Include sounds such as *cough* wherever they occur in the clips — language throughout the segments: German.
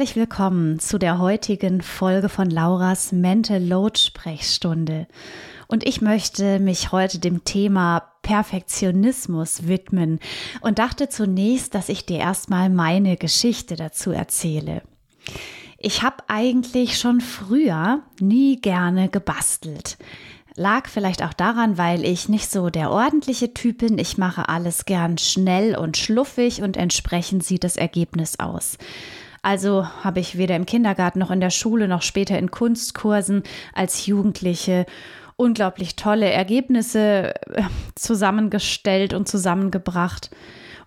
Herzlich willkommen zu der heutigen Folge von Lauras Mental Load Sprechstunde. Und ich möchte mich heute dem Thema Perfektionismus widmen und dachte zunächst, dass ich dir erstmal meine Geschichte dazu erzähle. Ich habe eigentlich schon früher nie gerne gebastelt. Lag vielleicht auch daran, weil ich nicht so der ordentliche Typ bin. Ich mache alles gern schnell und schluffig und entsprechend sieht das Ergebnis aus. Also habe ich weder im Kindergarten noch in der Schule noch später in Kunstkursen als Jugendliche unglaublich tolle Ergebnisse äh, zusammengestellt und zusammengebracht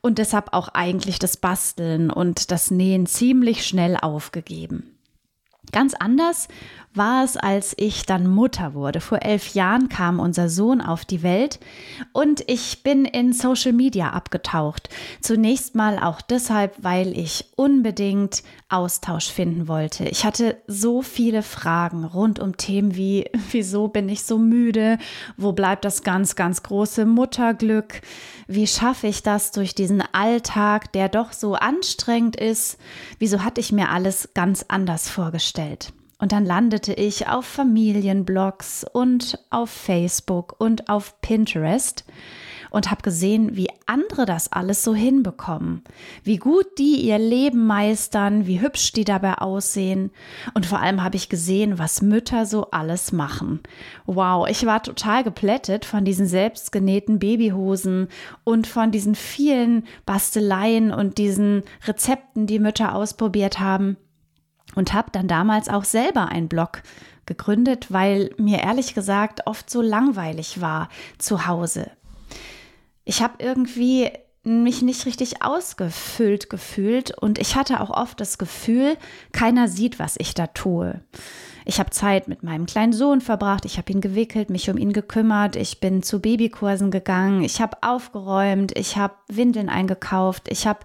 und deshalb auch eigentlich das Basteln und das Nähen ziemlich schnell aufgegeben. Ganz anders war es, als ich dann Mutter wurde. Vor elf Jahren kam unser Sohn auf die Welt und ich bin in Social Media abgetaucht. Zunächst mal auch deshalb, weil ich unbedingt Austausch finden wollte. Ich hatte so viele Fragen rund um Themen wie, *laughs* wieso bin ich so müde? Wo bleibt das ganz, ganz große Mutterglück? Wie schaffe ich das durch diesen Alltag, der doch so anstrengend ist? Wieso hatte ich mir alles ganz anders vorgestellt? Und dann landete ich auf Familienblogs und auf Facebook und auf Pinterest und habe gesehen, wie andere das alles so hinbekommen, wie gut die ihr Leben meistern, wie hübsch die dabei aussehen. Und vor allem habe ich gesehen, was Mütter so alles machen. Wow, ich war total geplättet von diesen selbstgenähten Babyhosen und von diesen vielen Basteleien und diesen Rezepten, die Mütter ausprobiert haben und habe dann damals auch selber einen Blog gegründet, weil mir ehrlich gesagt oft so langweilig war zu Hause. Ich habe irgendwie mich nicht richtig ausgefüllt gefühlt und ich hatte auch oft das Gefühl, keiner sieht, was ich da tue. Ich habe Zeit mit meinem kleinen Sohn verbracht, ich habe ihn gewickelt, mich um ihn gekümmert, ich bin zu Babykursen gegangen, ich habe aufgeräumt, ich habe Windeln eingekauft, ich habe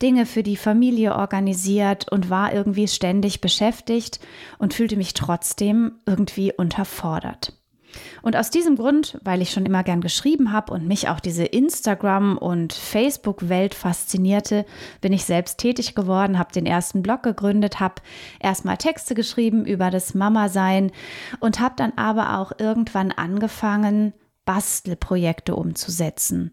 Dinge für die Familie organisiert und war irgendwie ständig beschäftigt und fühlte mich trotzdem irgendwie unterfordert. Und aus diesem Grund, weil ich schon immer gern geschrieben habe und mich auch diese Instagram- und Facebook-Welt faszinierte, bin ich selbst tätig geworden, habe den ersten Blog gegründet, habe erstmal Texte geschrieben über das Mama-Sein und habe dann aber auch irgendwann angefangen, Bastelprojekte umzusetzen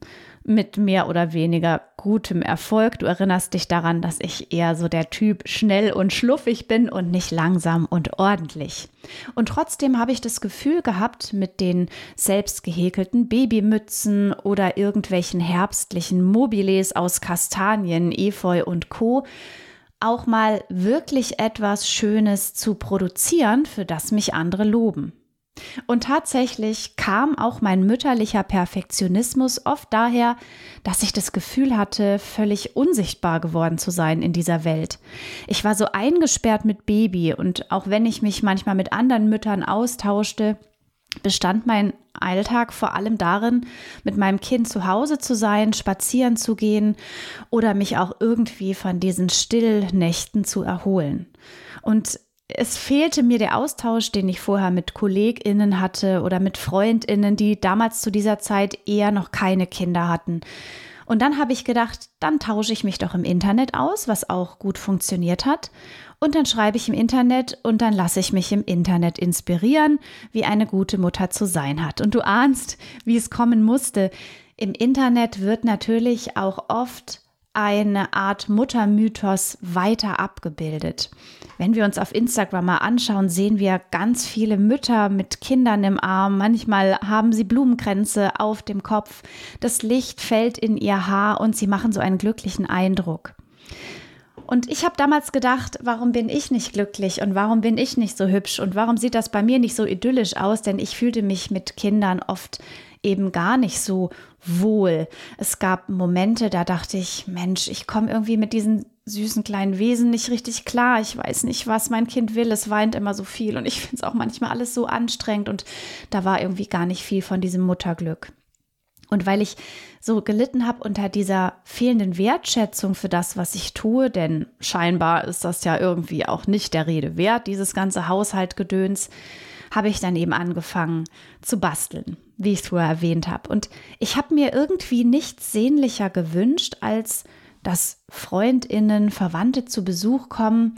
mit mehr oder weniger gutem Erfolg. Du erinnerst dich daran, dass ich eher so der Typ schnell und schluffig bin und nicht langsam und ordentlich. Und trotzdem habe ich das Gefühl gehabt, mit den selbst gehäkelten Babymützen oder irgendwelchen herbstlichen Mobiles aus Kastanien, Efeu und Co auch mal wirklich etwas Schönes zu produzieren, für das mich andere loben. Und tatsächlich kam auch mein mütterlicher Perfektionismus oft daher, dass ich das Gefühl hatte, völlig unsichtbar geworden zu sein in dieser Welt. Ich war so eingesperrt mit Baby und auch wenn ich mich manchmal mit anderen Müttern austauschte, bestand mein Alltag vor allem darin, mit meinem Kind zu Hause zu sein, spazieren zu gehen oder mich auch irgendwie von diesen Stillnächten zu erholen. Und es fehlte mir der Austausch, den ich vorher mit KollegInnen hatte oder mit FreundInnen, die damals zu dieser Zeit eher noch keine Kinder hatten. Und dann habe ich gedacht, dann tausche ich mich doch im Internet aus, was auch gut funktioniert hat. Und dann schreibe ich im Internet und dann lasse ich mich im Internet inspirieren, wie eine gute Mutter zu sein hat. Und du ahnst, wie es kommen musste. Im Internet wird natürlich auch oft eine Art Muttermythos weiter abgebildet. Wenn wir uns auf Instagram mal anschauen, sehen wir ganz viele Mütter mit Kindern im Arm. Manchmal haben sie Blumenkränze auf dem Kopf. Das Licht fällt in ihr Haar und sie machen so einen glücklichen Eindruck. Und ich habe damals gedacht, warum bin ich nicht glücklich und warum bin ich nicht so hübsch und warum sieht das bei mir nicht so idyllisch aus? Denn ich fühlte mich mit Kindern oft eben gar nicht so wohl. Es gab Momente, da dachte ich, Mensch, ich komme irgendwie mit diesen süßen kleinen Wesen nicht richtig klar. Ich weiß nicht, was mein Kind will. Es weint immer so viel und ich *laughs* finde es auch manchmal alles so anstrengend und da war irgendwie gar nicht viel von diesem Mutterglück. Und weil ich so gelitten habe unter dieser fehlenden Wertschätzung für das, was ich tue, denn scheinbar ist das ja irgendwie auch nicht der Rede wert, dieses ganze Haushaltgedöns, habe ich dann eben angefangen zu basteln, wie ich es vorher erwähnt habe. Und ich habe mir irgendwie nichts sehnlicher gewünscht, als dass Freundinnen, Verwandte zu Besuch kommen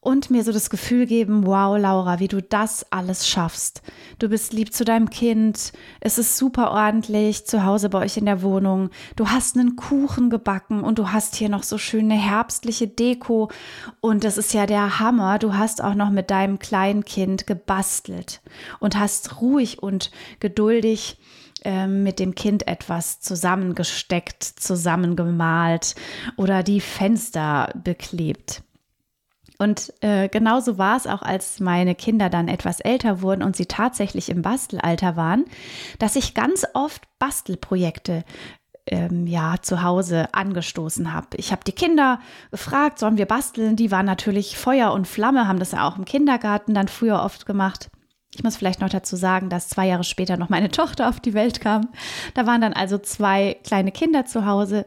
und mir so das Gefühl geben, wow, Laura, wie du das alles schaffst. Du bist lieb zu deinem Kind, es ist super ordentlich zu Hause bei euch in der Wohnung, du hast einen Kuchen gebacken und du hast hier noch so schöne herbstliche Deko und das ist ja der Hammer, du hast auch noch mit deinem kleinen Kind gebastelt und hast ruhig und geduldig ähm, mit dem Kind etwas zusammengesteckt, zusammengemalt oder die Fenster beklebt. Und äh, genauso war es auch, als meine Kinder dann etwas älter wurden und sie tatsächlich im Bastelalter waren, dass ich ganz oft Bastelprojekte ähm, ja zu Hause angestoßen habe. Ich habe die Kinder gefragt, sollen wir basteln? Die waren natürlich Feuer und Flamme, haben das ja auch im Kindergarten dann früher oft gemacht. Ich muss vielleicht noch dazu sagen, dass zwei Jahre später noch meine *laughs* Tochter auf die Welt kam. Da waren dann also zwei kleine Kinder zu Hause.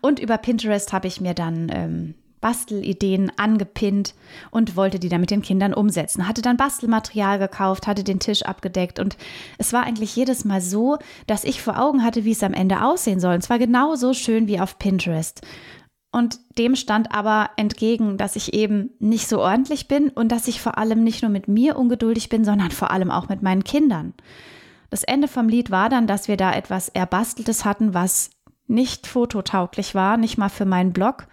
Und über Pinterest habe ich mir dann ähm, Bastelideen angepinnt und wollte die dann mit den Kindern umsetzen. Hatte dann Bastelmaterial gekauft, hatte den Tisch abgedeckt und es war eigentlich jedes Mal so, dass ich vor Augen hatte, wie es am Ende aussehen soll. Und zwar genauso schön wie auf Pinterest. Und dem stand aber entgegen, dass ich eben nicht so ordentlich bin und dass ich vor allem nicht nur mit mir ungeduldig bin, sondern vor allem auch mit meinen Kindern. Das Ende vom Lied war dann, dass wir da etwas Erbasteltes hatten, was nicht fototauglich war, nicht mal für meinen Blog,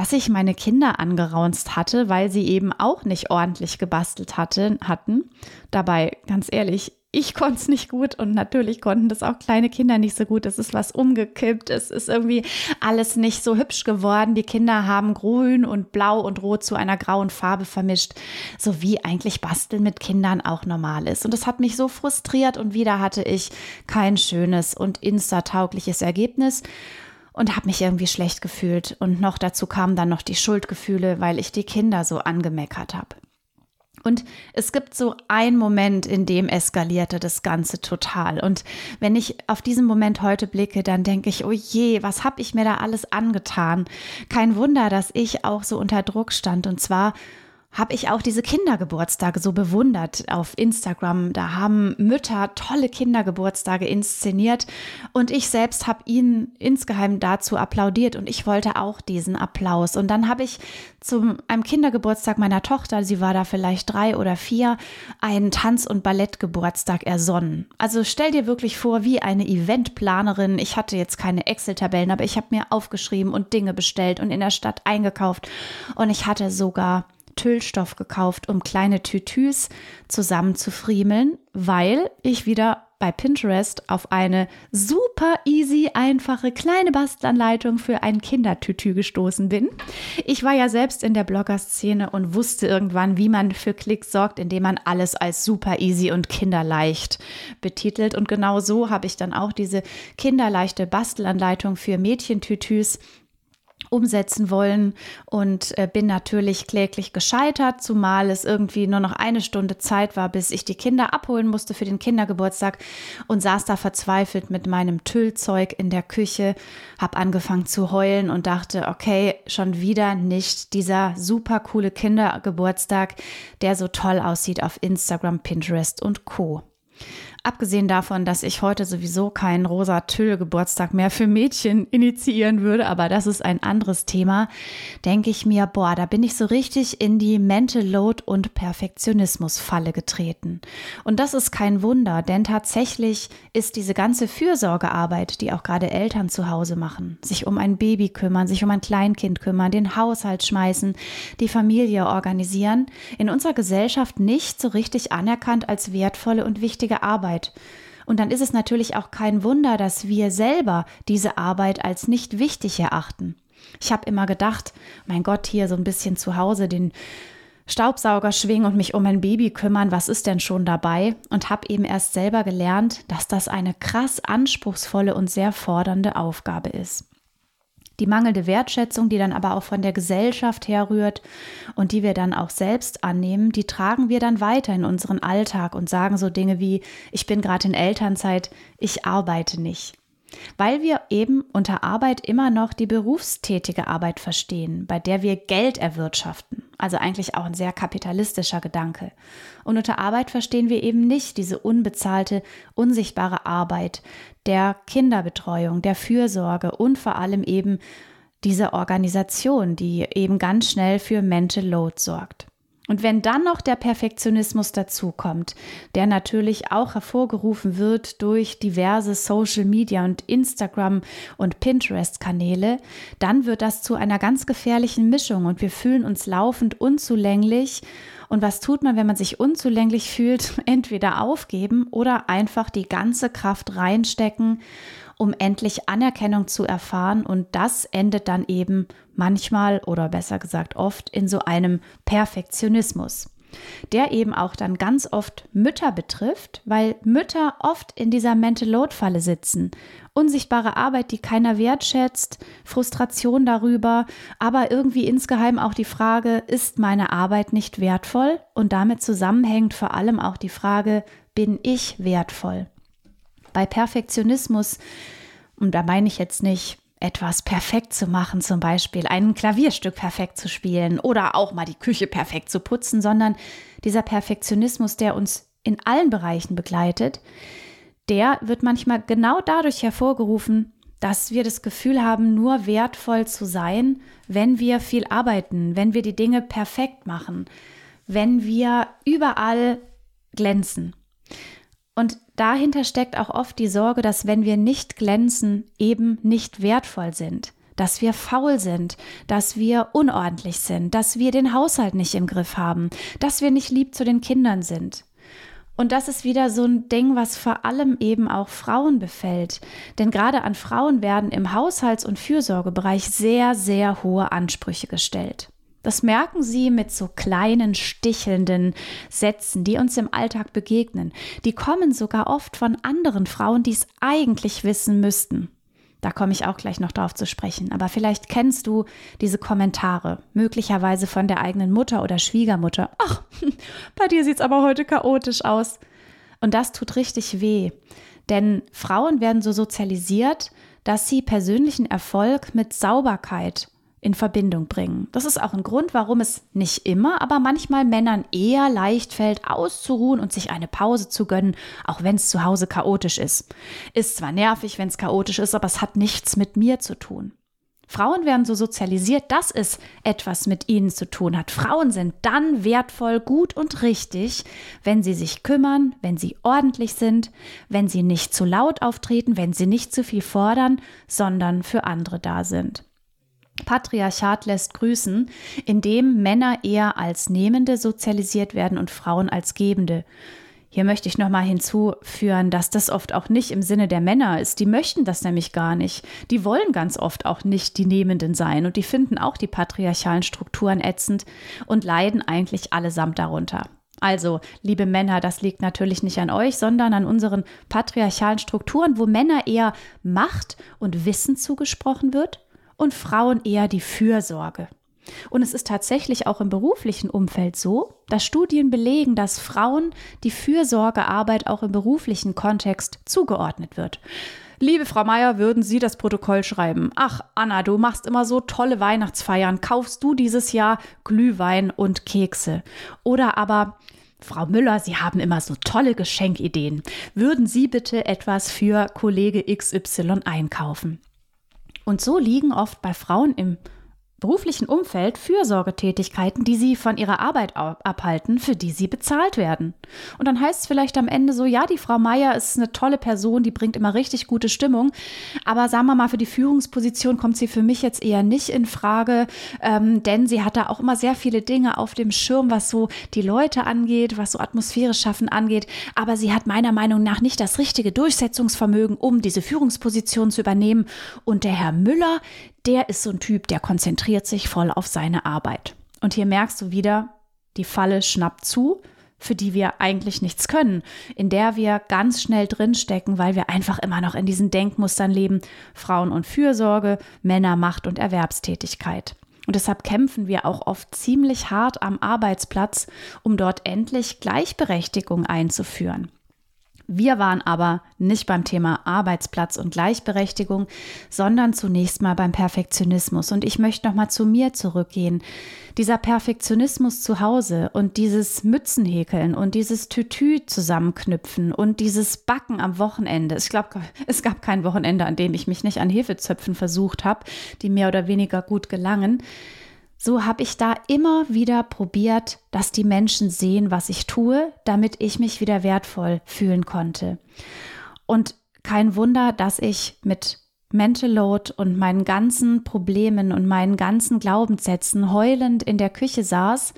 dass ich meine Kinder angeraunzt hatte, weil sie eben auch nicht ordentlich gebastelt hatte, hatten. Dabei, ganz ehrlich, ich *laughs* konnte es nicht gut und natürlich konnten das auch kleine Kinder nicht so gut. Es ist was umgekippt, es ist irgendwie alles nicht so hübsch geworden. Die Kinder haben grün und blau und rot zu einer grauen Farbe vermischt, so wie eigentlich Basteln mit Kindern auch normal ist. Und das hat mich so frustriert und wieder hatte ich kein schönes und insta-taugliches Ergebnis und habe mich irgendwie schlecht gefühlt. Und noch dazu kamen dann noch die Schuldgefühle, weil ich die Kinder so angemeckert habe. Und es gibt so einen Moment, in dem eskalierte das Ganze total. Und wenn ich auf diesen Moment heute blicke, dann denke ich, oh je, was habe ich mir da alles angetan? Kein Wunder, dass ich auch so unter Druck stand. Und zwar habe ich auch diese Kindergeburtstage so bewundert auf Instagram. Da haben Mütter tolle Kindergeburtstage inszeniert und ich selbst habe ihnen insgeheim dazu applaudiert und ich wollte auch diesen Applaus. Und dann habe ich zu einem Kindergeburtstag meiner Tochter, sie war da vielleicht drei oder vier, einen Tanz- und Ballettgeburtstag ersonnen. Also stell dir wirklich vor, wie eine Eventplanerin. Ich hatte jetzt keine Excel-Tabellen, aber ich habe mir aufgeschrieben und Dinge bestellt und in der Stadt eingekauft und ich hatte sogar Tüllstoff gekauft, um kleine Tütüs zusammenzufriemeln, weil ich wieder bei Pinterest auf eine super easy, einfache kleine Bastelanleitung für ein Kindertütü gestoßen bin. Ich war ja selbst in der Blogger-Szene und wusste irgendwann, wie man für Klicks sorgt, indem man alles als super easy und kinderleicht betitelt. Und genau so habe ich dann auch diese kinderleichte Bastelanleitung für Mädchentütüs umsetzen wollen und äh, bin natürlich kläglich gescheitert, zumal es irgendwie nur noch eine Stunde Zeit war, bis ich die Kinder abholen musste für den Kindergeburtstag und saß da verzweifelt mit meinem Tüllzeug in der Küche, habe angefangen zu heulen und dachte, okay, schon wieder nicht dieser super coole Kindergeburtstag, der so toll aussieht auf Instagram, Pinterest und Co. Abgesehen davon, dass ich heute sowieso keinen rosa Tüll-Geburtstag mehr für Mädchen initiieren würde, aber das ist ein anderes Thema, denke ich mir, boah, da bin ich so richtig in die Mental Load und Perfektionismus-Falle getreten. Und das ist kein Wunder, denn tatsächlich ist diese ganze Fürsorgearbeit, die auch gerade Eltern zu Hause machen, sich um ein Baby kümmern, sich um ein Kleinkind kümmern, den Haushalt schmeißen, die Familie organisieren, in unserer Gesellschaft nicht so richtig anerkannt als wertvolle und wichtige Arbeit Arbeit. Und dann ist es natürlich auch kein Wunder, dass wir selber diese Arbeit als nicht wichtig erachten. Ich habe immer gedacht, mein Gott, hier so ein bisschen zu Hause den Staubsauger schwingen und mich um ein Baby kümmern, was ist denn schon dabei? Und habe eben erst selber gelernt, dass das eine krass anspruchsvolle und sehr fordernde Aufgabe ist die mangelnde Wertschätzung, die dann aber auch von der Gesellschaft herrührt und die wir dann auch selbst annehmen, die tragen wir dann weiter in unseren Alltag und sagen so Dinge wie, ich bin gerade in Elternzeit, ich arbeite nicht weil wir eben unter Arbeit immer noch die berufstätige Arbeit verstehen, bei der wir Geld erwirtschaften. Also eigentlich auch ein sehr kapitalistischer Gedanke. Und unter Arbeit verstehen wir eben nicht diese unbezahlte, unsichtbare Arbeit der Kinderbetreuung, der Fürsorge und vor allem eben diese Organisation, die eben ganz schnell für Mental Load sorgt. Und wenn dann noch der Perfektionismus dazukommt, der natürlich auch hervorgerufen wird durch diverse Social Media und Instagram und Pinterest-Kanäle, dann wird das zu einer ganz gefährlichen Mischung und wir fühlen uns laufend unzulänglich. Und was tut man, wenn man sich unzulänglich fühlt? *laughs* Entweder aufgeben oder einfach die ganze Kraft reinstecken um endlich Anerkennung zu erfahren. Und das endet dann eben manchmal oder besser gesagt oft in so einem Perfektionismus der eben auch dann ganz oft Mütter betrifft, weil Mütter oft in dieser Mental Load Falle sitzen. Unsichtbare Arbeit, die keiner wertschätzt, Frustration darüber, aber irgendwie insgeheim auch die Frage, ist meine Arbeit nicht wertvoll? Und damit zusammenhängt vor allem auch die Frage, bin ich wertvoll? Bei Perfektionismus, und da meine ich jetzt nicht etwas perfekt zu machen, zum Beispiel ein Klavierstück perfekt zu spielen oder auch mal die Küche perfekt zu putzen, sondern dieser Perfektionismus, der uns in allen Bereichen begleitet, der wird manchmal genau dadurch hervorgerufen, dass wir das Gefühl haben, nur wertvoll zu sein, wenn wir viel arbeiten, wenn wir die Dinge perfekt machen, wenn wir überall glänzen. Und dahinter steckt auch oft die Sorge, dass wenn wir nicht glänzen, eben nicht wertvoll sind, dass wir faul sind, dass wir unordentlich sind, dass wir den Haushalt nicht im Griff haben, dass wir nicht lieb zu den Kindern sind. Und das ist wieder so ein Ding, was vor allem eben auch Frauen befällt. Denn gerade an Frauen werden im Haushalts- und Fürsorgebereich sehr, sehr hohe Ansprüche gestellt. Das merken Sie mit so kleinen, stichelnden Sätzen, die uns im Alltag begegnen. Die kommen sogar oft von anderen Frauen, die es eigentlich wissen müssten. Da komme ich auch gleich noch drauf zu sprechen. Aber vielleicht kennst du diese Kommentare, möglicherweise von der eigenen Mutter oder Schwiegermutter. Ach, *laughs* bei dir sieht es aber heute chaotisch aus. Und das tut richtig weh. Denn Frauen werden so sozialisiert, dass sie persönlichen Erfolg mit Sauberkeit in Verbindung bringen. Das ist auch ein Grund, warum es nicht immer, aber manchmal Männern eher leicht fällt, auszuruhen und sich eine Pause zu gönnen, auch wenn es zu Hause chaotisch ist. Ist zwar nervig, wenn es chaotisch ist, aber es hat nichts mit mir zu tun. Frauen werden so sozialisiert, dass es etwas mit ihnen zu tun hat. Frauen sind dann wertvoll, gut und richtig, wenn sie sich kümmern, wenn sie ordentlich sind, wenn sie nicht zu laut auftreten, wenn sie nicht zu viel fordern, sondern für andere da sind. Patriarchat lässt grüßen, indem Männer eher als Nehmende sozialisiert werden und Frauen als Gebende. Hier möchte ich nochmal hinzuführen, dass das oft auch nicht im Sinne der Männer ist. Die möchten das nämlich gar nicht. Die wollen ganz oft auch nicht die Nehmenden sein und die finden auch die patriarchalen Strukturen ätzend und leiden eigentlich allesamt darunter. Also, liebe Männer, das liegt natürlich nicht an euch, sondern an unseren patriarchalen Strukturen, wo Männer eher Macht und Wissen zugesprochen wird und Frauen eher die Fürsorge. Und es ist tatsächlich auch im beruflichen Umfeld so, dass Studien belegen, dass Frauen die Fürsorgearbeit auch im beruflichen Kontext zugeordnet wird. Liebe Frau Meier, würden Sie das Protokoll schreiben? Ach, Anna, du machst immer so tolle Weihnachtsfeiern. Kaufst du dieses Jahr Glühwein und Kekse? Oder aber, Frau Müller, Sie haben immer so tolle Geschenkideen. Würden Sie bitte etwas für Kollege XY einkaufen? Und so liegen oft bei Frauen im beruflichen Umfeld Fürsorgetätigkeiten, die sie von ihrer Arbeit abhalten, für die sie bezahlt werden. Und dann heißt es vielleicht am Ende so, ja, die Frau Meier ist eine tolle Person, die bringt immer richtig gute Stimmung, aber sagen wir mal, für die Führungsposition kommt sie für mich jetzt eher nicht in Frage, ähm, denn sie hat da auch immer sehr viele Dinge auf dem Schirm, was so die Leute angeht, was so Atmosphäre schaffen angeht, aber sie hat meiner Meinung nach nicht das richtige Durchsetzungsvermögen, um diese Führungsposition zu übernehmen. Und der Herr Müller, der ist so ein Typ, der konzentriert sich voll auf seine Arbeit. Und hier merkst du wieder, die Falle schnappt zu, für die wir eigentlich nichts können, in der wir ganz schnell drinstecken, weil wir einfach immer noch in diesen Denkmustern leben, Frauen und Fürsorge, Männer, Macht und Erwerbstätigkeit. Und deshalb kämpfen wir auch oft ziemlich hart am Arbeitsplatz, um dort endlich Gleichberechtigung einzuführen. Wir waren aber nicht beim Thema Arbeitsplatz und Gleichberechtigung, sondern zunächst mal beim Perfektionismus. Und ich möchte noch mal zu mir zurückgehen. Dieser Perfektionismus zu Hause und dieses Mützenhäkeln und dieses Tütü zusammenknüpfen und dieses Backen am Wochenende. Ich glaube, es gab kein Wochenende, an dem ich mich nicht an Hefezöpfen versucht habe, die mehr oder weniger gut gelangen so habe ich da immer wieder probiert, dass die Menschen sehen, was ich tue, damit ich mich wieder wertvoll fühlen konnte. Und kein Wunder, dass ich mit Mental Load und meinen ganzen Problemen und meinen ganzen Glaubenssätzen heulend in der Küche saß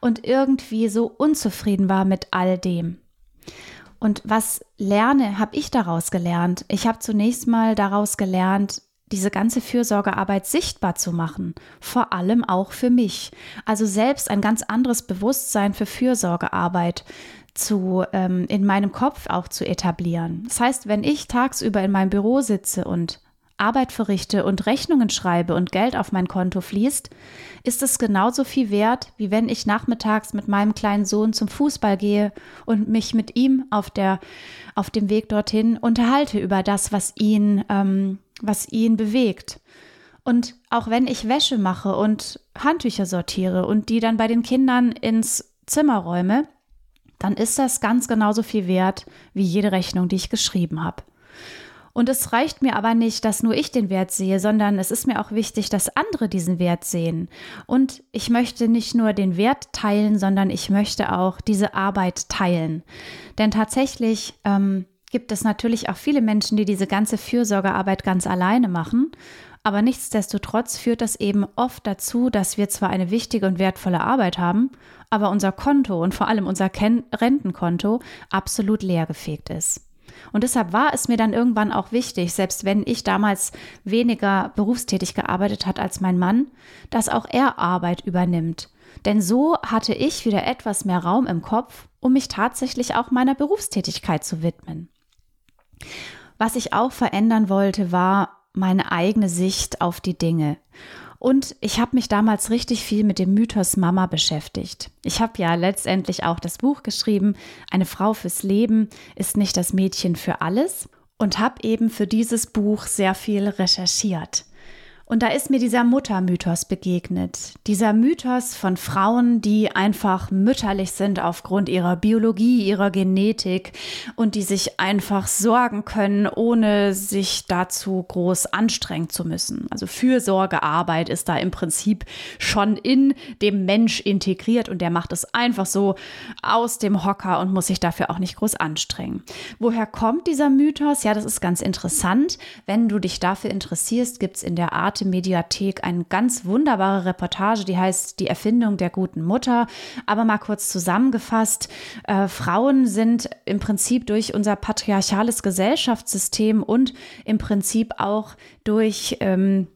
und irgendwie so unzufrieden war mit all dem. Und was lerne, habe ich daraus gelernt. Ich habe zunächst mal daraus gelernt, diese ganze Fürsorgearbeit sichtbar zu machen, vor allem auch für mich. Also selbst ein ganz anderes Bewusstsein für Fürsorgearbeit zu ähm, in meinem Kopf auch zu etablieren. Das heißt, wenn ich tagsüber in meinem Büro sitze und Arbeit verrichte und Rechnungen schreibe und Geld auf mein Konto fließt, ist es genauso viel wert, wie wenn ich nachmittags mit meinem kleinen Sohn zum Fußball gehe und mich mit ihm auf, der, auf dem Weg dorthin unterhalte über das, was ihn ähm, was ihn bewegt. Und auch wenn ich Wäsche mache und Handtücher sortiere und die dann bei den Kindern ins Zimmer räume, dann ist das ganz genauso viel wert wie jede Rechnung, die ich geschrieben habe. Und es reicht mir aber nicht, dass nur ich den Wert sehe, sondern es ist mir auch wichtig, dass andere diesen Wert sehen. Und ich möchte nicht nur den Wert teilen, sondern ich möchte auch diese Arbeit teilen. Denn tatsächlich ähm, gibt es natürlich auch viele Menschen, die diese ganze Fürsorgearbeit ganz alleine machen. Aber nichtsdestotrotz führt das eben oft dazu, dass wir zwar eine wichtige und wertvolle Arbeit haben, aber unser Konto und vor allem unser Ken Rentenkonto absolut leergefegt ist. Und deshalb war es mir dann irgendwann auch wichtig, selbst wenn ich damals weniger berufstätig gearbeitet hat als mein Mann, dass auch er Arbeit übernimmt. Denn so hatte ich wieder etwas mehr Raum im Kopf, um mich tatsächlich auch meiner Berufstätigkeit zu widmen. Was ich auch verändern wollte, war meine eigene Sicht auf die Dinge. Und ich habe mich damals richtig viel mit dem Mythos Mama beschäftigt. Ich habe ja letztendlich auch das Buch geschrieben, Eine Frau fürs Leben ist nicht das Mädchen für alles und habe eben für dieses Buch sehr viel recherchiert. Und da ist mir dieser Muttermythos begegnet. Dieser Mythos von Frauen, die einfach mütterlich sind aufgrund ihrer Biologie, ihrer Genetik und die sich einfach sorgen können, ohne sich dazu groß anstrengen zu müssen. Also Fürsorgearbeit ist da im Prinzip schon in dem Mensch integriert und der macht es einfach so aus dem Hocker und muss sich dafür auch nicht groß anstrengen. Woher kommt dieser Mythos? Ja, das ist ganz interessant. Wenn du dich dafür interessierst, gibt es in der Art Mediathek eine ganz wunderbare Reportage, die heißt Die Erfindung der guten Mutter. Aber mal kurz zusammengefasst, äh, Frauen sind im Prinzip durch unser patriarchales Gesellschaftssystem und im Prinzip auch durch ähm,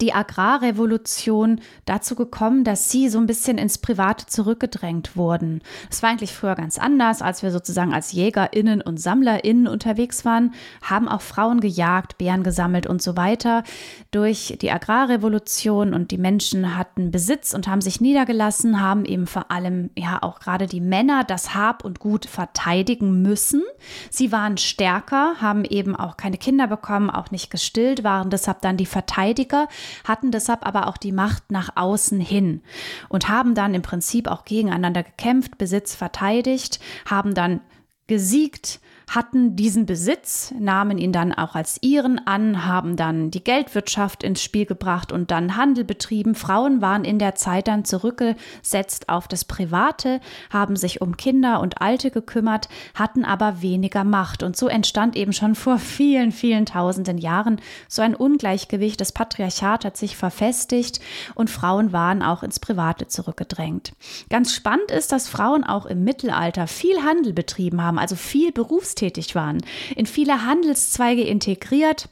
die Agrarrevolution dazu gekommen, dass sie so ein bisschen ins Private zurückgedrängt wurden. Das war eigentlich früher ganz anders, als wir sozusagen als JägerInnen und SammlerInnen unterwegs waren, haben auch Frauen gejagt, Bären gesammelt und so weiter. Durch die Agrarrevolution und die Menschen hatten Besitz und haben sich niedergelassen, haben eben vor allem ja auch gerade die Männer das Hab und Gut verteidigen müssen. Sie waren stärker, haben eben auch keine Kinder bekommen, auch nicht gestillt, waren deshalb dann die Verteidiger hatten deshalb aber auch die Macht nach außen hin und haben dann im Prinzip auch gegeneinander gekämpft, Besitz verteidigt, haben dann gesiegt, hatten diesen Besitz, nahmen ihn dann auch als ihren an, haben dann die Geldwirtschaft ins Spiel gebracht und dann Handel betrieben. Frauen waren in der Zeit dann zurückgesetzt auf das Private, haben sich um Kinder und Alte gekümmert, hatten aber weniger Macht. Und so entstand eben schon vor vielen, vielen tausenden Jahren so ein Ungleichgewicht. Das Patriarchat hat sich verfestigt und Frauen waren auch ins Private zurückgedrängt. Ganz spannend ist, dass Frauen auch im Mittelalter viel Handel betrieben haben, also viel Berufs berufstätig waren, in viele Handelszweige integriert.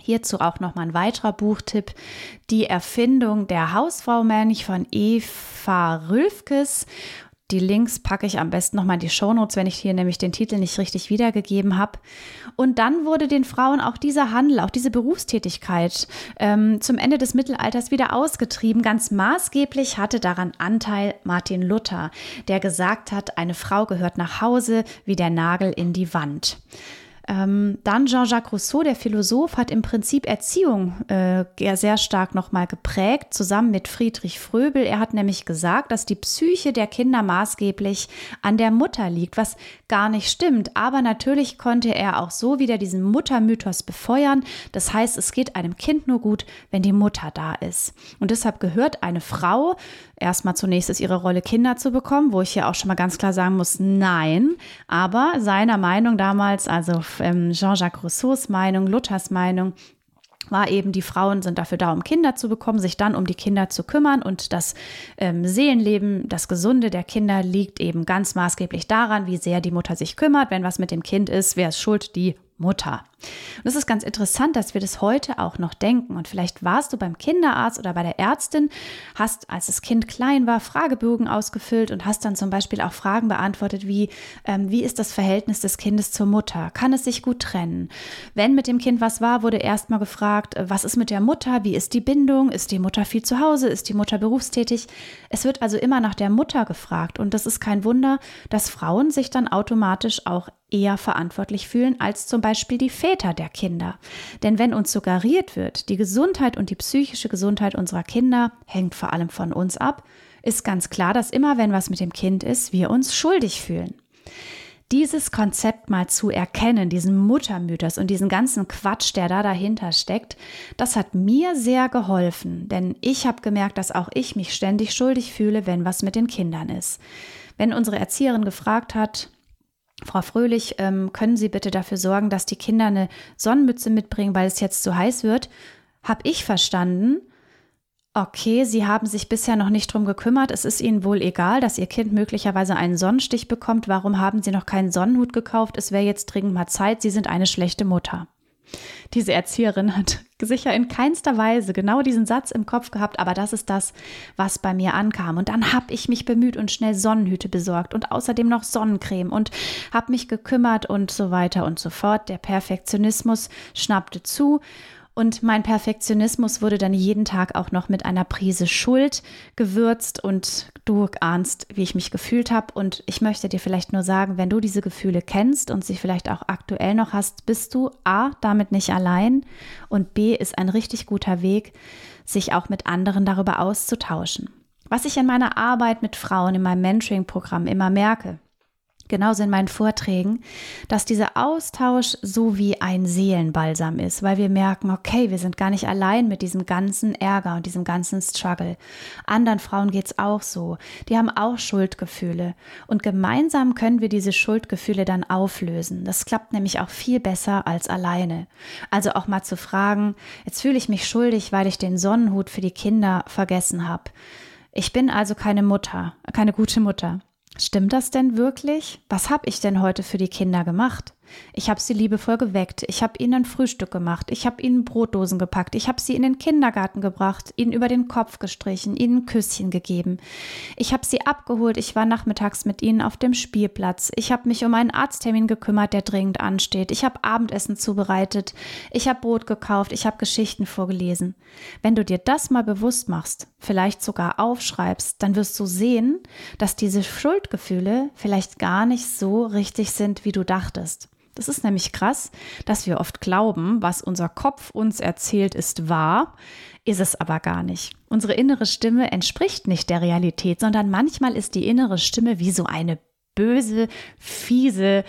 Hierzu auch nochmal ein weiterer Buchtipp. Die Erfindung der Hausfrau Mönch von Eva Rülfkes. Die Links packe ich am besten nochmal in die Shownotes, wenn ich hier nämlich den Titel nicht richtig wiedergegeben habe. Und dann wurde den Frauen auch dieser Handel, auch diese Berufstätigkeit ähm, zum Ende des Mittelalters wieder ausgetrieben. Ganz maßgeblich hatte daran Anteil Martin Luther, der gesagt hat, eine Frau gehört nach Hause wie der Nagel in die Wand. Ähm, dann Jean-Jacques Rousseau, der Philosoph, hat im Prinzip Erziehung äh, sehr stark nochmal geprägt, zusammen mit Friedrich Fröbel. Er hat nämlich gesagt, dass die Psyche der Kinder maßgeblich an der Mutter liegt, was gar nicht stimmt. Aber natürlich konnte er auch so wieder diesen Muttermythos befeuern. Das heißt, es geht einem Kind nur gut, wenn die Mutter da ist. Und deshalb gehört eine Frau erstmal zunächst ist ihre Rolle Kinder zu bekommen, wo ich ja auch schon mal ganz klar sagen muss, nein. Aber seiner Meinung damals, also ähm, Jean-Jacques Rousseaus Meinung, Luthers Meinung, war eben, die Frauen sind dafür da, um Kinder zu bekommen, sich dann um die Kinder zu kümmern und das ähm, Seelenleben, das Gesunde der Kinder liegt eben ganz maßgeblich daran, wie sehr die Mutter sich kümmert. Wenn was mit dem Kind ist, wer ist schuld? Die Mutter. Und es ist ganz interessant, dass wir das heute auch noch denken. Und vielleicht warst du beim Kinderarzt oder bei der Ärztin, hast, als das Kind klein war, Fragebögen ausgefüllt und hast dann zum Beispiel auch Fragen beantwortet, wie, ähm, wie ist das Verhältnis des Kindes zur Mutter? Kann es sich gut trennen? Wenn mit dem Kind was war, wurde erstmal gefragt, äh, was ist mit der Mutter? Wie ist die Bindung? Ist die Mutter viel zu Hause? Ist die Mutter berufstätig? Es wird also immer nach der Mutter gefragt. Und das ist kein Wunder, dass Frauen sich dann automatisch auch eher verantwortlich fühlen als zum Beispiel die Väter der Kinder. Denn wenn uns suggeriert wird, die Gesundheit und die psychische Gesundheit unserer Kinder hängt vor allem von uns ab, ist ganz klar, dass immer wenn was mit dem Kind ist, wir uns schuldig fühlen. Dieses Konzept mal zu erkennen, diesen Muttermythos und diesen ganzen Quatsch, der da dahinter steckt, das hat mir sehr geholfen, denn ich habe gemerkt, dass auch ich mich ständig schuldig fühle, wenn was mit den Kindern ist. Wenn unsere Erzieherin gefragt hat, Frau Fröhlich, ähm, können Sie bitte dafür sorgen, dass die Kinder eine Sonnenmütze mitbringen, weil es jetzt zu heiß wird? Habe ich verstanden. Okay, Sie haben sich bisher noch nicht drum gekümmert. Es ist Ihnen wohl egal, dass Ihr Kind möglicherweise einen Sonnenstich bekommt. Warum haben Sie noch keinen Sonnenhut gekauft? Es wäre jetzt dringend mal Zeit. Sie sind eine schlechte Mutter. Diese Erzieherin hat sicher in keinster Weise genau diesen Satz im Kopf gehabt, aber das ist das, was bei mir ankam. Und dann habe ich mich bemüht und schnell Sonnenhüte besorgt und außerdem noch Sonnencreme und habe mich gekümmert und so weiter und so fort. Der Perfektionismus schnappte zu und mein Perfektionismus wurde dann jeden Tag auch noch mit einer Prise Schuld gewürzt und du ahnst, wie ich mich gefühlt habe. Und ich möchte dir vielleicht nur sagen, wenn du diese Gefühle kennst und sie vielleicht auch aktuell noch hast, bist du A, damit nicht allein und B, ist ein richtig guter Weg, sich auch mit anderen darüber auszutauschen. Was ich in meiner Arbeit mit Frauen in meinem Mentoring-Programm immer merke, genauso in meinen Vorträgen, dass dieser Austausch so wie ein Seelenbalsam ist, weil wir merken, okay, wir sind gar nicht allein mit diesem ganzen Ärger und diesem ganzen Struggle. Anderen Frauen geht es auch so. Die haben auch Schuldgefühle. Und gemeinsam können wir diese Schuldgefühle dann auflösen. Das klappt nämlich auch viel besser als alleine. Also auch mal zu fragen, jetzt fühle ich mich schuldig, weil ich den Sonnenhut für die Kinder vergessen habe. Ich bin also keine Mutter, keine gute Mutter. Stimmt das denn wirklich? Was habe ich denn heute für die Kinder gemacht? Ich habe sie liebevoll geweckt, ich habe ihnen ein Frühstück gemacht, ich habe ihnen Brotdosen gepackt, ich habe sie in den Kindergarten gebracht, ihnen über den Kopf gestrichen, ihnen Küsschen gegeben. Ich habe sie abgeholt, ich war nachmittags mit ihnen auf dem Spielplatz, ich habe mich um einen Arzttermin gekümmert, der dringend ansteht, ich habe Abendessen zubereitet, ich habe Brot gekauft, ich habe Geschichten vorgelesen. Wenn du dir das mal bewusst machst, vielleicht sogar aufschreibst, dann wirst du sehen, dass diese Schuldgefühle vielleicht gar nicht so richtig sind, wie du dachtest. Das ist nämlich krass, dass wir oft glauben, was unser Kopf uns erzählt, ist wahr, ist es aber gar nicht. Unsere innere Stimme entspricht nicht der Realität, sondern manchmal ist die innere Stimme wie so eine böse, fiese,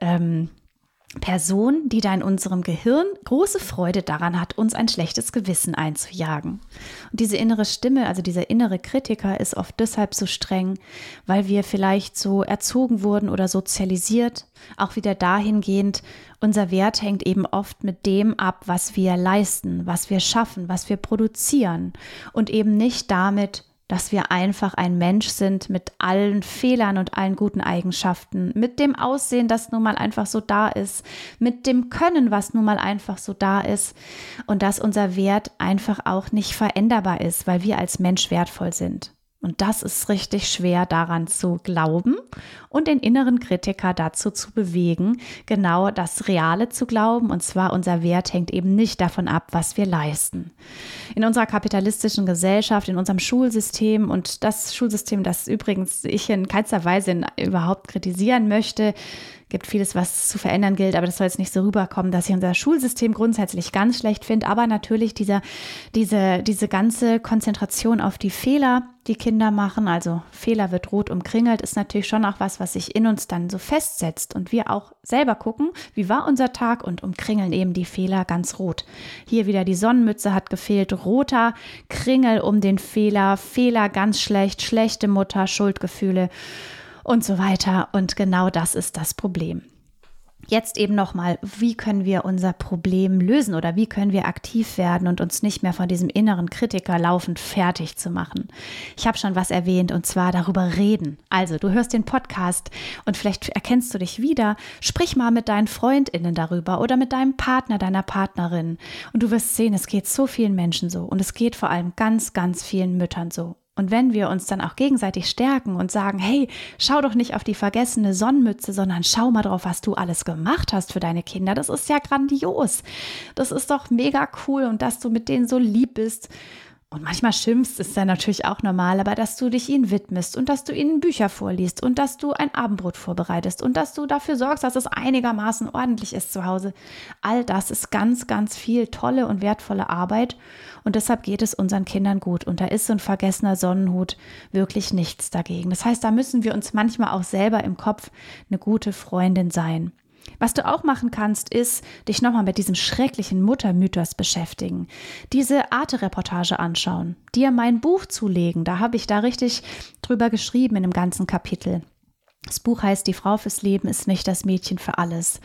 ähm, Person, die da in unserem Gehirn große Freude daran hat, uns ein schlechtes Gewissen einzujagen. Und diese innere Stimme, also dieser innere Kritiker, ist oft deshalb so streng, weil wir vielleicht so erzogen wurden oder sozialisiert. Auch wieder dahingehend, unser Wert hängt eben oft mit dem ab, was wir leisten, was wir schaffen, was wir produzieren und eben nicht damit, dass wir einfach ein Mensch sind mit allen Fehlern und allen guten Eigenschaften, mit dem Aussehen, das nun mal einfach so da ist, mit dem Können, was nun mal einfach so da ist und dass unser Wert einfach auch nicht veränderbar ist, weil wir als Mensch wertvoll sind. Und das ist richtig schwer daran zu glauben und den inneren Kritiker dazu zu bewegen, genau das Reale zu glauben. Und zwar unser Wert hängt eben nicht davon ab, was wir leisten. In unserer kapitalistischen Gesellschaft, in unserem Schulsystem und das Schulsystem, das übrigens ich in keinster Weise überhaupt kritisieren möchte, gibt vieles, was zu verändern gilt, aber das soll jetzt nicht so rüberkommen, dass ich unser Schulsystem grundsätzlich ganz schlecht finde. Aber natürlich dieser, diese, diese ganze Konzentration auf die Fehler, die Kinder machen, also Fehler wird rot umkringelt, ist natürlich schon auch was, was sich in uns dann so festsetzt und wir auch selber gucken, wie war unser Tag und umkringeln eben die Fehler ganz rot. Hier wieder die Sonnenmütze hat gefehlt, roter Kringel um den Fehler, Fehler ganz schlecht, schlechte Mutter, Schuldgefühle und so weiter. Und genau das ist das Problem. Jetzt eben nochmal, wie können wir unser Problem lösen oder wie können wir aktiv werden und uns nicht mehr von diesem inneren Kritiker laufend fertig zu machen? Ich habe schon was erwähnt und zwar darüber reden. Also, du hörst den Podcast und vielleicht erkennst du dich wieder. Sprich mal mit deinen Freundinnen darüber oder mit deinem Partner, deiner Partnerin und du wirst sehen, es geht so vielen Menschen so und es geht vor allem ganz, ganz vielen Müttern so. Und wenn wir uns dann auch gegenseitig stärken und sagen, hey, schau doch nicht auf die vergessene Sonnenmütze, sondern schau mal drauf, was du alles gemacht hast für deine Kinder, das ist ja grandios. Das ist doch mega cool und dass du mit denen so lieb bist und manchmal schimpfst, ist dann natürlich auch normal, aber dass du dich ihnen widmest und dass du ihnen Bücher vorliest und dass du ein Abendbrot vorbereitest und dass du dafür sorgst, dass es einigermaßen ordentlich ist zu Hause. All das ist ganz, ganz viel tolle und wertvolle Arbeit und deshalb geht es unseren Kindern gut. Und da ist so ein vergessener Sonnenhut wirklich nichts dagegen. Das heißt, da müssen wir uns manchmal auch selber im Kopf eine gute Freundin sein. Was du auch machen kannst, ist, dich nochmal mit diesem schrecklichen Muttermythos beschäftigen. Diese Arte-Reportage anschauen, dir mein Buch zulegen. Da habe ich da richtig drüber geschrieben in dem ganzen Kapitel. Das Buch heißt Die Frau fürs Leben ist nicht das Mädchen für alles.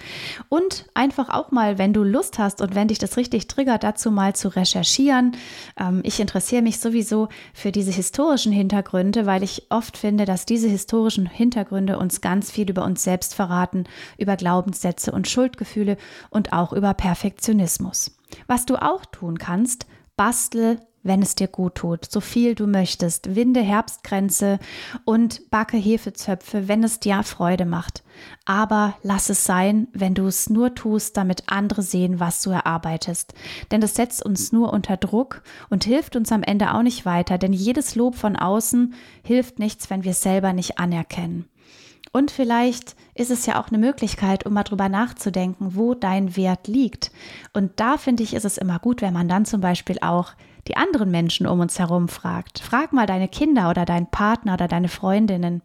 Und einfach auch mal, wenn du Lust hast und wenn dich das richtig triggert, dazu mal zu recherchieren. Ähm, ich interessiere mich sowieso für diese historischen Hintergründe, weil ich oft finde, dass diese historischen Hintergründe uns ganz viel über uns selbst verraten, über Glaubenssätze und Schuldgefühle und auch über Perfektionismus. Was du auch tun kannst, bastel wenn es dir gut tut, so viel du möchtest. Winde Herbstgrenze und backe Hefezöpfe, wenn es dir Freude macht. Aber lass es sein, wenn du es nur tust, damit andere sehen, was du erarbeitest. Denn das setzt uns nur unter Druck und hilft uns am Ende auch nicht weiter, denn jedes Lob von außen hilft nichts, wenn wir es selber nicht anerkennen. Und vielleicht ist es ja auch eine Möglichkeit, um mal drüber nachzudenken, wo dein Wert liegt. Und da finde ich, ist es immer gut, wenn man dann zum Beispiel auch die anderen Menschen um uns herum fragt. Frag mal deine Kinder oder deinen Partner oder deine Freundinnen.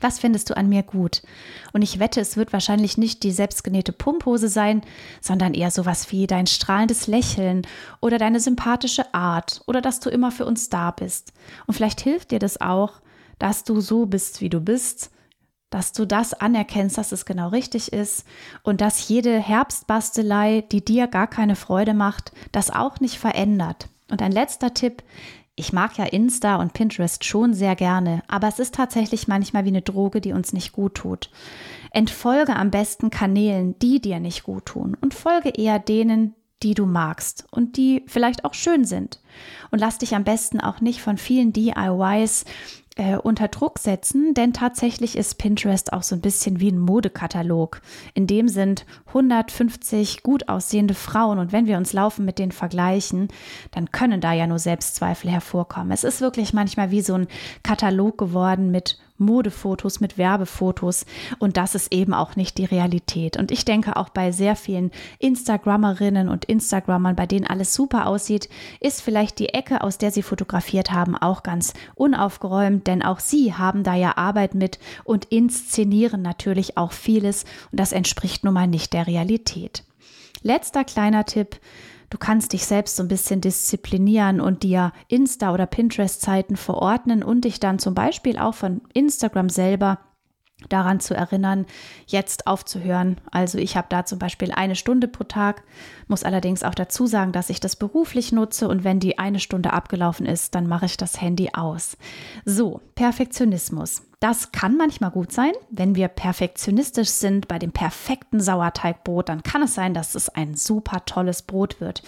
Was findest du an mir gut? Und ich wette, es wird wahrscheinlich nicht die selbstgenähte Pumphose sein, sondern eher sowas wie dein strahlendes Lächeln oder deine sympathische Art oder dass du immer für uns da bist. Und vielleicht hilft dir das auch, dass du so bist, wie du bist, dass du das anerkennst, dass es genau richtig ist und dass jede Herbstbastelei, die dir gar keine Freude macht, das auch nicht verändert. Und ein letzter Tipp. Ich mag ja Insta und Pinterest schon sehr gerne, aber es ist tatsächlich manchmal wie eine Droge, die uns nicht gut tut. Entfolge am besten Kanälen, die dir nicht gut tun und folge eher denen, die du magst und die vielleicht auch schön sind. Und lass dich am besten auch nicht von vielen DIYs äh, unter Druck setzen, denn tatsächlich ist Pinterest auch so ein bisschen wie ein Modekatalog. In dem sind 150 gut aussehende Frauen und wenn wir uns laufen mit den vergleichen, dann können da ja nur Selbstzweifel hervorkommen. Es ist wirklich manchmal wie so ein Katalog geworden mit Modefotos, mit Werbefotos. Und das ist eben auch nicht die Realität. Und ich denke auch bei sehr vielen Instagrammerinnen und Instagrammern, bei denen alles super aussieht, ist vielleicht die Ecke, aus der sie fotografiert haben, auch ganz unaufgeräumt, denn auch sie haben da ja Arbeit mit und inszenieren natürlich auch vieles. Und das entspricht nun mal nicht der Realität. Letzter kleiner Tipp. Du kannst dich selbst so ein bisschen disziplinieren und dir Insta- oder Pinterest-Zeiten verordnen und dich dann zum Beispiel auch von Instagram selber daran zu erinnern, jetzt aufzuhören. Also ich habe da zum Beispiel eine Stunde pro Tag, muss allerdings auch dazu sagen, dass ich das beruflich nutze und wenn die eine Stunde abgelaufen ist, dann mache ich das Handy aus. So, Perfektionismus. Das kann manchmal gut sein. Wenn wir perfektionistisch sind bei dem perfekten Sauerteigbrot, dann kann es sein, dass es ein super tolles Brot wird.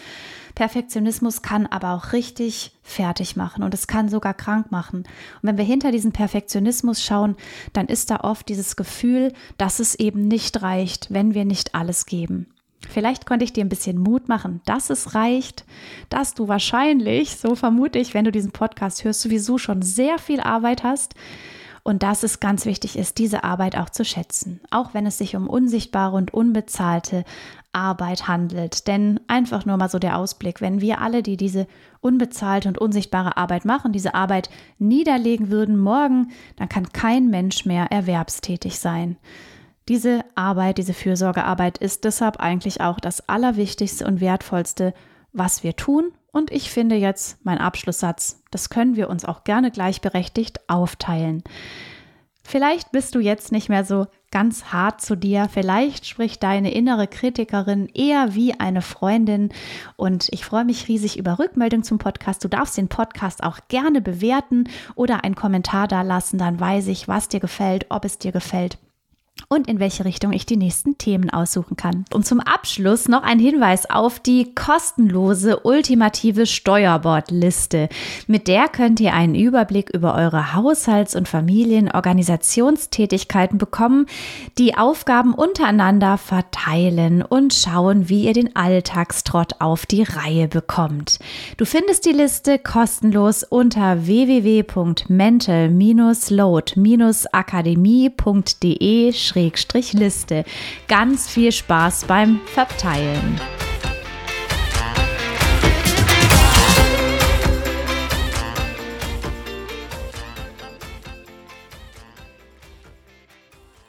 Perfektionismus kann aber auch richtig fertig machen und es kann sogar krank machen. Und wenn wir hinter diesen Perfektionismus schauen, dann ist da oft dieses Gefühl, dass es eben nicht reicht, wenn wir nicht alles geben. Vielleicht konnte ich dir ein bisschen Mut machen, dass es reicht, dass du wahrscheinlich, so vermute ich, wenn du diesen Podcast hörst, sowieso schon sehr viel Arbeit hast und dass es ganz wichtig ist, diese Arbeit auch zu schätzen, auch wenn es sich um unsichtbare und unbezahlte Arbeit handelt. Denn einfach nur mal so der Ausblick, wenn wir alle, die diese unbezahlte und unsichtbare Arbeit machen, diese Arbeit niederlegen würden morgen, dann kann kein Mensch mehr erwerbstätig sein. Diese Arbeit, diese Fürsorgearbeit ist deshalb eigentlich auch das Allerwichtigste und Wertvollste, was wir tun. Und ich finde jetzt mein Abschlusssatz, das können wir uns auch gerne gleichberechtigt aufteilen. Vielleicht bist du jetzt nicht mehr so ganz hart zu dir, vielleicht spricht deine innere Kritikerin eher wie eine Freundin. Und ich freue mich riesig über Rückmeldung zum Podcast. Du darfst den Podcast auch gerne bewerten oder einen Kommentar da lassen, dann weiß ich, was dir gefällt, ob es dir gefällt und in welche Richtung ich die nächsten Themen aussuchen kann. Und zum Abschluss noch ein Hinweis auf die kostenlose ultimative Steuerbordliste. Mit der könnt ihr einen Überblick über eure Haushalts- und Familienorganisationstätigkeiten bekommen, die Aufgaben untereinander verteilen und schauen, wie ihr den Alltagstrott auf die Reihe bekommt. Du findest die Liste kostenlos unter www.mental-load-akademie.de Liste. Ganz viel Spaß beim Verteilen.